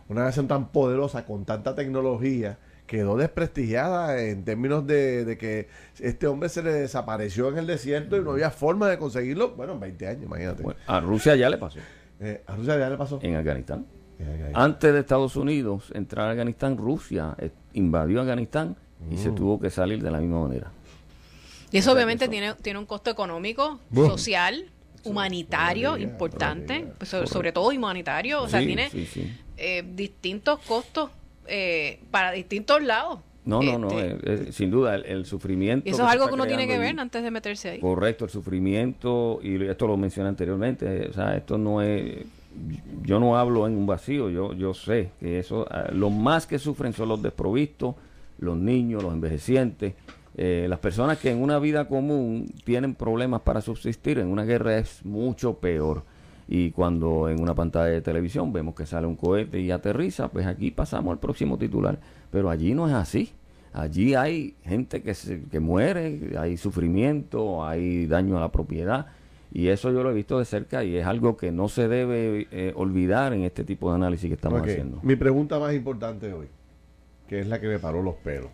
una nación tan poderosa con tanta tecnología quedó desprestigiada en términos de, que este hombre se le desapareció en el desierto y no había forma de conseguirlo. Bueno, en 20 años, imagínate. a Rusia ya le pasó. Eh, a Rusia ya le pasó. En Afganistán. Antes de Estados Unidos entrar a Afganistán, Rusia eh, invadió Afganistán y se mm. tuvo que salir de la misma manera. Y eso obviamente tiene, tiene un costo económico, social, humanitario importante, sobre, todo humanitario, o sea, tiene eh, distintos costos eh, para distintos lados. No, no, no, este, eh, eh, sin duda, el, sufrimiento. Eso es algo que uno tiene que ver antes de meterse ahí. Correcto, el sufrimiento, y esto lo mencioné anteriormente, o sea, esto no es yo no hablo en un vacío, yo, yo sé que eso, ah, lo más que sufren son los desprovistos, los niños, los envejecientes, eh, las personas que en una vida común tienen problemas para subsistir, en una guerra es mucho peor. Y cuando en una pantalla de televisión vemos que sale un cohete y aterriza, pues aquí pasamos al próximo titular. Pero allí no es así. Allí hay gente que, se, que muere, hay sufrimiento, hay daño a la propiedad. Y eso yo lo he visto de cerca y es algo que no se debe eh, olvidar en este tipo de análisis que estamos haciendo. Mi pregunta más importante hoy, que es la que me paró los pelos.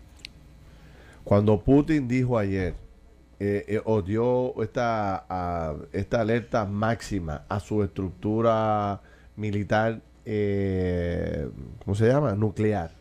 Cuando Putin dijo ayer, eh, eh, dio esta, esta alerta máxima a su estructura militar, eh, ¿cómo se llama? Nuclear.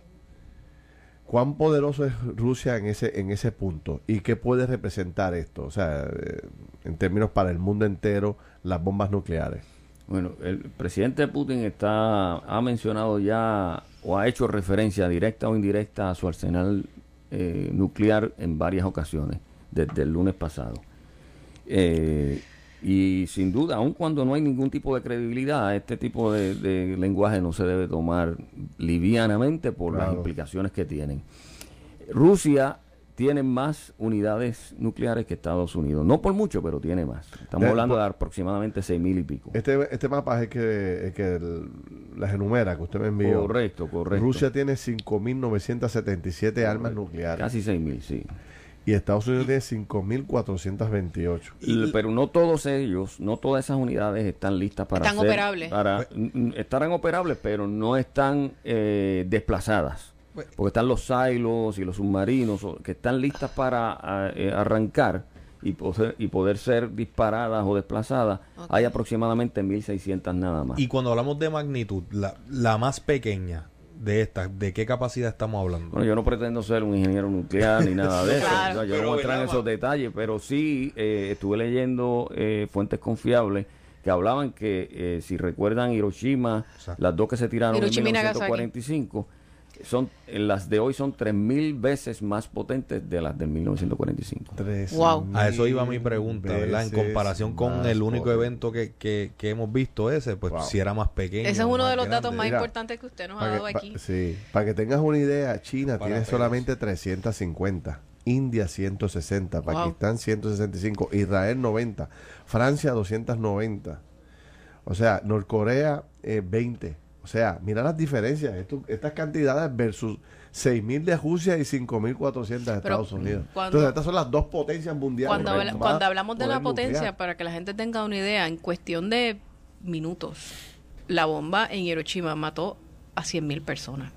¿Cuán poderoso es Rusia en ese, en ese punto? ¿Y qué puede representar esto? O sea, eh, en términos para el mundo entero, las bombas nucleares. Bueno, el presidente Putin está ha mencionado ya o ha hecho referencia directa o indirecta a su arsenal eh, nuclear en varias ocasiones desde el lunes pasado. Eh, y sin duda, aun cuando no hay ningún tipo de credibilidad, este tipo de, de lenguaje no se debe tomar livianamente por las implicaciones que tienen. Rusia tiene más unidades nucleares que Estados Unidos. No por mucho, pero tiene más. Estamos hablando por- de aproximadamente seis mil y pico. Este, este mapa es el que, el que el- las enumera que usted me envió. Correcto, correcto. Rusia tiene 5.977 armas nucleares. Casi 6.000, sí. Y Estados Unidos tiene 5.428. L- Pero no todos ellos, no todas esas unidades están listas para Están ser- operables. Para, n- estarán operables, pero no están eh, desplazadas. Pues- Porque están los silos y los submarinos que están listas para a- eh, arrancar y poder, y poder ser disparadas o desplazadas. Hay aproximadamente 1.600 nada más. Y cuando hablamos de magnitud, la, la más pequeña de estas, ¿de qué capacidad estamos hablando? Bueno, yo no pretendo ser un ingeniero nuclear ni nada de eso. Claro. o sea, yo no Pero, voy a entrar en ¿verdad, esos detalles, pero sí eh, estuve leyendo eh, fuentes confiables que hablaban que, eh, si recuerdan Hiroshima, Exacto. las dos que se tiraron Hiroshima en Nagasaki. 1945, son, eh, las de hoy son 3.000 veces más potentes de las del 1945. Wow. A eso iba mi pregunta, ¿verdad? En comparación con el único potente. evento que, que, que hemos visto ese, pues Wow. si era más pequeño. Ese es uno de los datos más Mira, importantes que usted nos ha dado que, pa- aquí. sí, para que tengas una idea, China Para tiene pelos. solamente 350, India 160, Wow. Pakistán 165, Israel 90, Francia 290, o sea, Norcorea eh, 20. O sea, mira las diferencias, esto- estas cantidades versus 6.000 de Rusia y 5.400 de Estados Unidos. cuando- Entonces, estas son las dos potencias mundiales. Cuando, habla- cuando hablamos de la potencia, nuclear. para que la gente tenga una idea, en cuestión de minutos, la bomba en Hiroshima mató a 100.000 personas.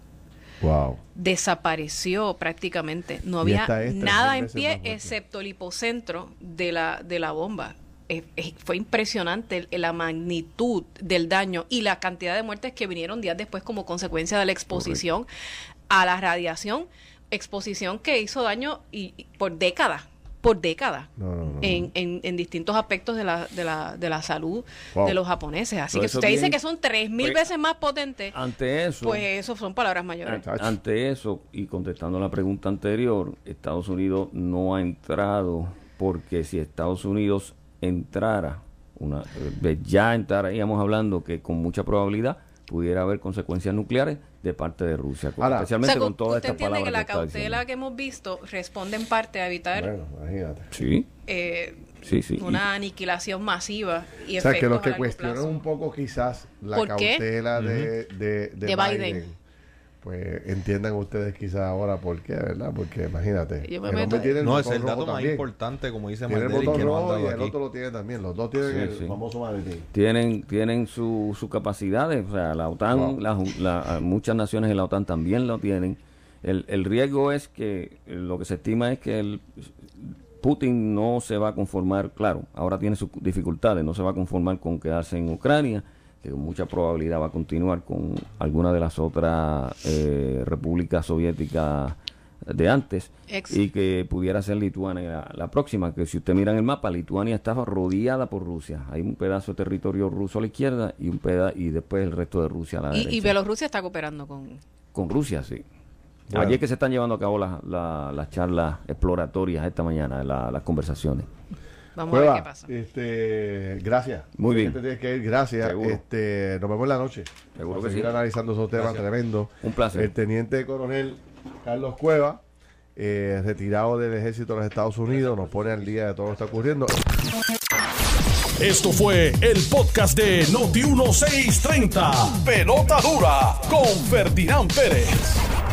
Wow. Desapareció prácticamente. No había nada en pie excepto el hipocentro de la, de la bomba. Eh, eh, fue impresionante el- la magnitud del daño y la cantidad de muertes que vinieron días después como consecuencia de la exposición a la radiación, exposición que hizo daño y, y por décadas, por décadas No, no, no. en, en, en distintos aspectos de la, de la, de la salud Wow. de los japoneses. Así Pero que si usted dice que son tres mil pues, veces más potentes, Ante eso, pues eso son palabras mayores. Ante eso, y contestando la pregunta anterior, Estados Unidos no ha entrado porque si Estados Unidos entrara, una, eh, ya estaríamos hablando que con mucha probabilidad pudiera haber consecuencias nucleares de parte de Rusia, Ahora- O especialmente sea, con que todas usted estas entiende palabras que la está cautela diciendo. que hemos visto responde en parte a evitar Bueno, imagínate. Sí, eh, sí, sí. una aniquilación masiva y O sea, que los que cuestionan un poco quizás la cautela de, de, de De Biden. Biden, pues entiendan ustedes quizás ahora por qué, ¿verdad? Porque imagínate, Yo me el meto No, es el dato más también. importante, como dice Tiene el y botón rojo y el aquí. otro lo tiene también. Los dos tienen Sí, el sí. famoso maletín. tienen tienen su, su capacidades, o sea, la OTAN, Wow. la- la- muchas naciones de la OTAN también lo tienen. El, el riesgo es que lo que se estima es que el, Putin no se va a conformar, claro, ahora tiene sus dificultades, no se va a conformar con quedarse en Ucrania, que con mucha probabilidad va a continuar con alguna de las otras eh, repúblicas soviéticas de antes Ex. y que pudiera ser Lituania la, próxima, que si usted mira en el mapa, Lituania estaba rodeada por Rusia. Hay un pedazo de territorio ruso a la izquierda y un peda y después el resto de Rusia a la Y, derecha. y Bielorrusia está cooperando con... Con Rusia, sí. Bueno. Allí es que se están llevando a cabo las, la- las charlas exploratorias esta mañana, la- las conversaciones. Vamos a ver Cueva, qué pasa. Este, gracias. Muy bien. que te tienes que ir, gracias. Seguro. Este, nos vemos en la noche. Seguro Vamos que a seguir sí. analizando esos temas Gracias. tremendos. Un placer. El teniente coronel Carlos Cueva, eh, retirado del ejército de los Estados Unidos, nos pone al día de todo lo que está ocurriendo. Esto fue el podcast de Noti1630. Pelota dura con Ferdinand Pérez.